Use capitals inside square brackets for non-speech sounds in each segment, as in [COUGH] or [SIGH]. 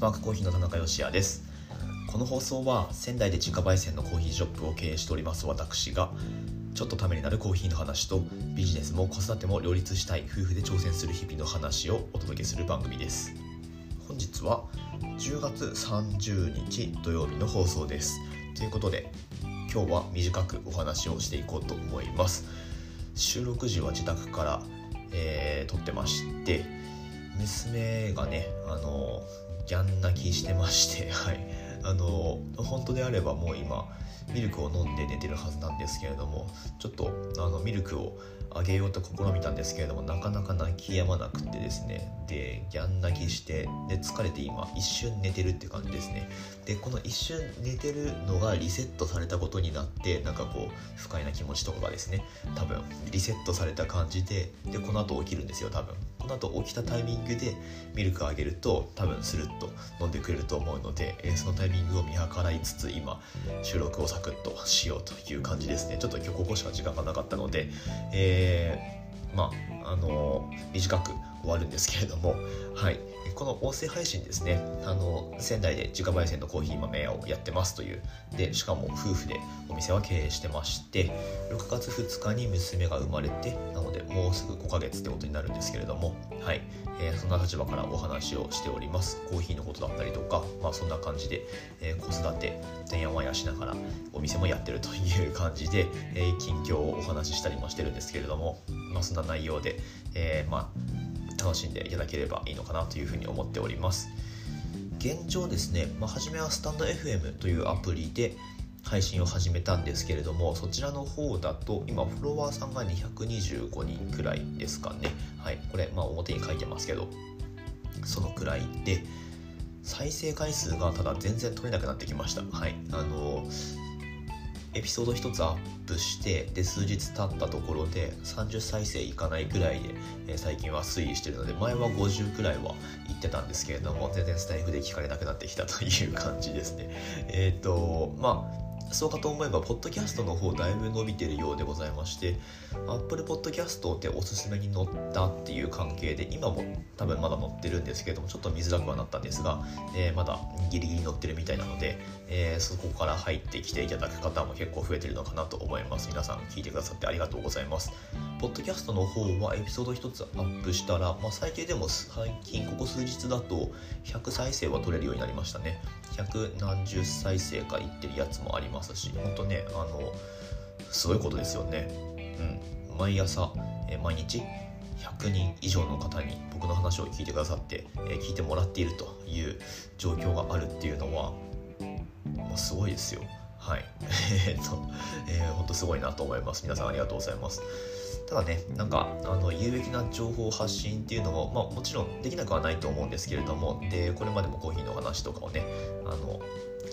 パークコーヒーの田中芳也です。この放送は仙台で自家焙煎のコーヒーショップを経営しております私がちょっとためになるコーヒーの話とビジネスも子育ても両立したい夫婦で挑戦する日々の話をお届けする番組です。本日は10月30日土曜日の放送です。ということで今日は短くお話をしていこうと思います。収録時は自宅から、えー撮ってまして娘がねあのギャン泣きしてまして [LAUGHS] はい。あの本当であればもう今ミルクを飲んで寝てるはずなんですけれどもちょっとあのミルクをあげようと試みたんですけれどもなかなか泣き止まなくてですね。でギャン泣きしてで疲れて今一瞬寝てるって感じですね。でこの一瞬寝てるのがリセットされたことになってなんかこう不快な気持ちとかがですね。多分リセットされた感じででこの後起きるんですよ多分。この後起きたタイミングでミルクをあげると多分スルッと飲んでくれると思うので、えーそのタイミングを見計らいつつ今収録をサクッとしようという感じですね。ちょっと今日ここしか時間がなかったので、えーまああの短く終わるんですけれども、はい、この音声配信ですねあの仙台で自家焙煎のコーヒー豆屋をやってますという。でしかも夫婦でお店は経営してまして6月2日に娘が生まれてなのでもうすぐ5ヶ月ってことになるんですけれども、はい。えーそんな立場からお話をしております。コーヒーのことだったりとか、まあ、そんな感じで、えー子育ててんやわんやしながらお店もやってるという感じで、えー近況をお話ししたりもしてるんですけれども、まあ、そんな内容で、えまあ楽しんでいただければいいのかなというふうに思っております。現状ですね、まあ、初めはスタンド FM というアプリで配信を始めたんですけれどもそちらの方だと今フォロワーさんが225人くらいですかね。はいこれまあ表に書いてますけどそのくらいで再生回数がただ全然取れなくなってきました。はいあのエピソード1つアップしてで数日経ったところで30再生いかないくらいで、えー最近は推移してるので前は50くらいは行ってたんですけれども全然スタイフで聞かれなくなってきたという感じですね。えっ、とまあそうかと思えば、ポッドキャストの方だいぶ伸びてるようでございまして、Apple Podcast でおすすめに載ったっていう関係で、今も多分まだ載ってるんですけども、ちょっと見づらくはなったんですが、えーまだギリギリ載ってるみたいなので、えーそこから入ってきていただく方も結構増えてるのかなと思います。皆さん聞いてくださってありがとうございます。ポッドキャストの方はエピソード1つアップしたら、まあ、最低でも最近ここ数日だと100再生は取れるようになりましたね100何十再生かいってるやつもありますし本当ねあのすごいことですよね。うん。毎朝え毎日100人以上の方に僕の話を聞いてくださって、え聞いてもらっているという状況があるっていうのはもうすごいですよ。はい。[LAUGHS] えっと、えー、本当すごいなと思います。皆さんありがとうございます。ただねなんかあの有益な情報発信っていうのも、まあ、もちろんできなくはないと思うんですけれどもでこれまでもコーヒーの話とかをねあの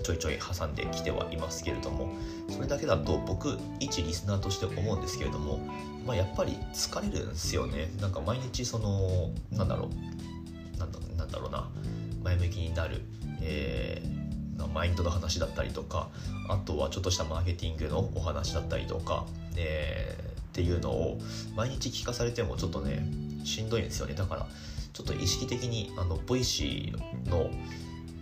ちょいちょい挟んできてはいますけれどもそれだけだと僕一リスナーとして思うんですけれども、まあ、やっぱり疲れるんですよね。なんか毎日そのなんだろうなんだろうな前向きになる、えーマインドの話だったりとかあとはちょっとしたマーケティングのお話だったりとか、えーっていうのを毎日聞かされてもちょっとねしんどいんですよね。だからちょっと意識的にあの Voicy の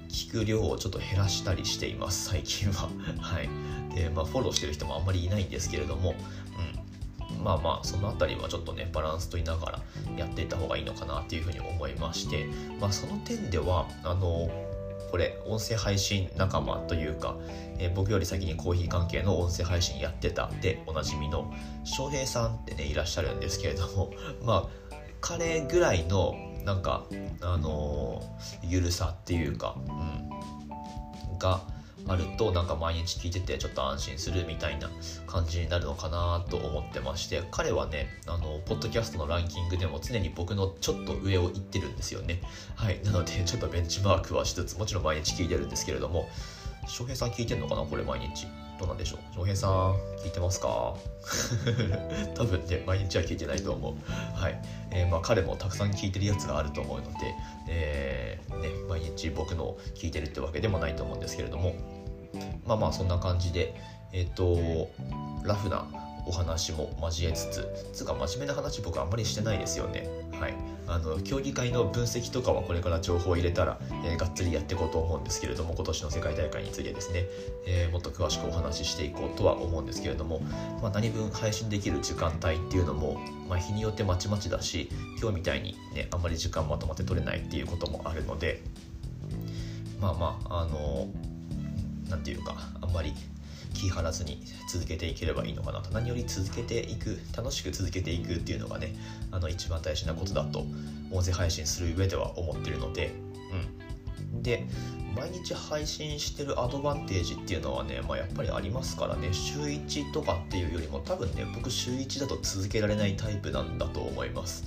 聞く量をちょっと減らしたりしています最近は。[LAUGHS] はい。でまあフォローしてる人もあんまりいないんですけれどもうん。まあまあその辺りはちょっとねバランスとりながらやっていった方がいいのかなっていうふうに思いましてまあその点ではあのこれ音声配信仲間というか、えー僕より先にコーヒー関係の音声配信やってた。でおなじみの翔平さんってねいらっしゃるんですけれども [LAUGHS] まあ彼ぐらいのなんかあのーゆるさっていうか、うん、があるとなんか毎日聞いててちょっと安心するみたいな感じになるのかなと思ってまして彼はねあのポッドキャストのランキングでも常に僕のちょっと上を行ってるんですよね。はい。なのでちょっとベンチマークはしつつもちろん毎日聞いてるんですけれども翔平さん聞いてんのかなこれ毎日。どうなんでしょう？翔平さん聞いてますか？[LAUGHS] 多分ね毎日は聞いてないと思う。はい、えーまあ彼もたくさん聞いてるやつがあると思うので、えーね、毎日僕の聞いてるってわけでもないと思うんですけれどもまあまあそんな感じでえっ、とラフなお話も交えつつつうか真面目な話僕あんまりしてないですよね。はい、あの競技会の分析とかはこれから情報を入れたら、えー、がっつりやっていこうと思うんですけれども今年の世界大会についてですね、えー、もっと詳しくお話ししていこうとは思うんですけれども、まあ、何分配信できる時間帯っていうのも、まあ、日によってまちまちだし今日みたいにねあんまり時間まとまって取れないっていうこともあるのでまあまああの何て言うかあんまり気張らずに続けていければいいのかなと何より続けていく楽しく続けていくっていうのがねあの一番大事なことだと音声配信する上では思ってるのでうん。で毎日配信してるアドバンテージっていうのはね、まあ、やっぱりありますからね週1とかっていうよりも多分ね僕週1だと続けられないタイプなんだと思います。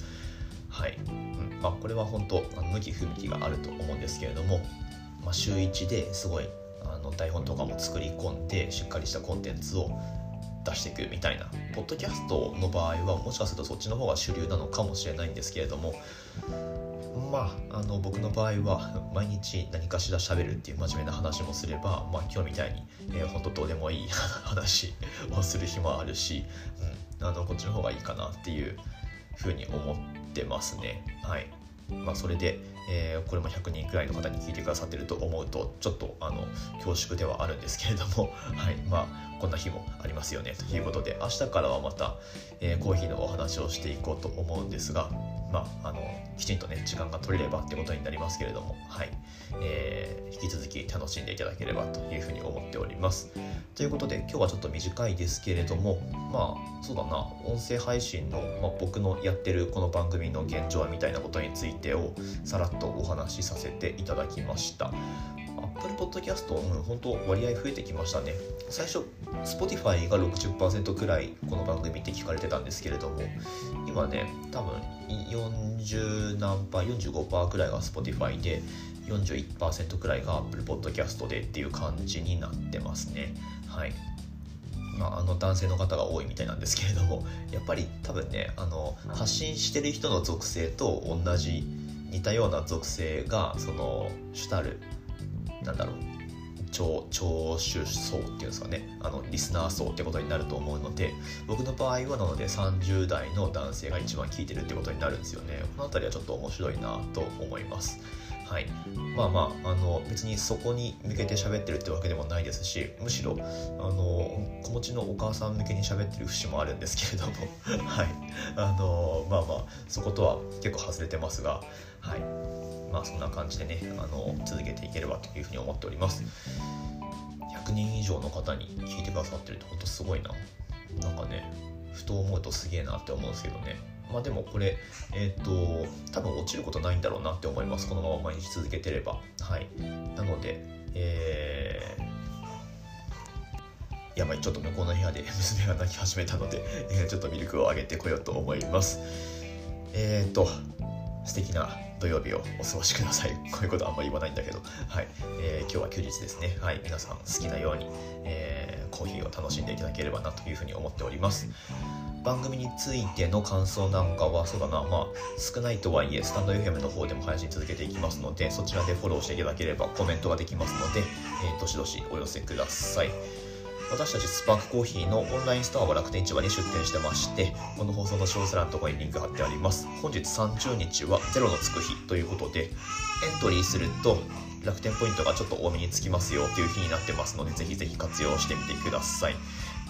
はい、うん。まあ、これは本当向き不向きがあると思うんですけれども、まあ、週1ですごいあの台本とかも作り込んでしっかりしたコンテンツを出していくみたいなポッドキャストの場合はもしかするとそっちの方が主流なのかもしれないんですけれどもまああの僕の場合は毎日何かしら喋るっていう真面目な話もすれば、まあ、今日みたいに、えー、本当どうでもいい話をする日もあるし、うん、あのこっちの方がいいかなっていうふうに思ってますね。はいまあ、それで、えー、これも100人くらいの方に聞いてくださってると思うとちょっとあの恐縮ではあるんですけれども、[LAUGHS] はいまあ、こんな日もありますよねということで明日からはまた、えー、コーヒーのお話をしていこうと思うんですが、まあ、あのきちんとね時間が取れればってことになりますけれども、はいえー、引き続き楽しんでいただければというふうに思っております。ということで今日はちょっと短いですけれどもまあそうだな音声配信の、まあ、僕のやってるこの番組の現状みたいなことについてをさらっとお話しさせていただきました。Apple Podcast、うん、本当割合増えてきましたね。最初、Spotify が60%くらいこの番組って聞かれてたんですけれども、今ね、多分40何パー、45%くらいが Spotify で、41%くらいが Apple Podcast でっていう感じになってますね。はい。まあ、あの男性の方が多いみたいなんですけれどもやっぱり多分ねあの発信してる人の属性と同じ似たような属性がその主たるなんだろう。聴聴取層っていうんですかね。あのリスナー層ってことになると思うので僕の場合はなので30代の男性が一番聞いてるってことになるんですよね。この辺りはちょっと面白いなと思います。はい、まあまああの別にそこに向けて喋ってるってわけでもないですしむしろあの子持ちのお母さん向けに喋ってる節もあるんですけれども。[LAUGHS] はい。あのまあまあそことは結構外れてますが。はい。まあそんな感じでねあの続けていければというふうに思っております。100人以上の方に聞いてくださってるってほんとすごいな。なんかねふと思うとすげえなって思うんですけどね。まあでもこれえっ、ー、と多分落ちることないんだろうなって思います。このまま毎日続けてれば。はい。なのでえー、やばいちょっと向こうの部屋で [LAUGHS] 娘が泣き始めたので、えー、ちょっとミルクをあげてこようと思います。えっ、と素敵な土曜日をお過ごしください。[LAUGHS] こういうことあんまり言わないんだけど、はい。えー、今日は休日ですね。はい。皆さん好きなように、えー、コーヒーを楽しんでいただければなというふうに思っております。番組についての感想なんかは、そうだな、まあ、少ないとはいえ、スタンド FM の方でも配信続けていきますので、そちらでフォローしていただければコメントができますので、えー、どしどしお寄せください。私たちスパークコーヒーのオンラインストアは楽天市場に出店してましてこの放送の詳細欄のところにリンク貼ってあります。本日30日はゼロのつく日ということでエントリーすると楽天ポイントがちょっと多めにつきますよという日になってますのでぜひぜひ活用してみてください。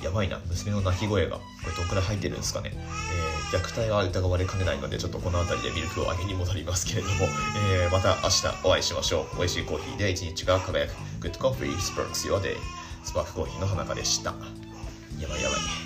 やばいな。娘の泣き声がこれどんくらい入ってるんですかね、えー、虐待が疑われかねないのでちょっとこの辺りでミルクをあげに戻りますけれども、えー、また明日お会いしましょう。美味しいコーヒーで一日が輝く。Good Coffee Sparks Your Day. スパフクコーヒーの花香でした。やばいやばい。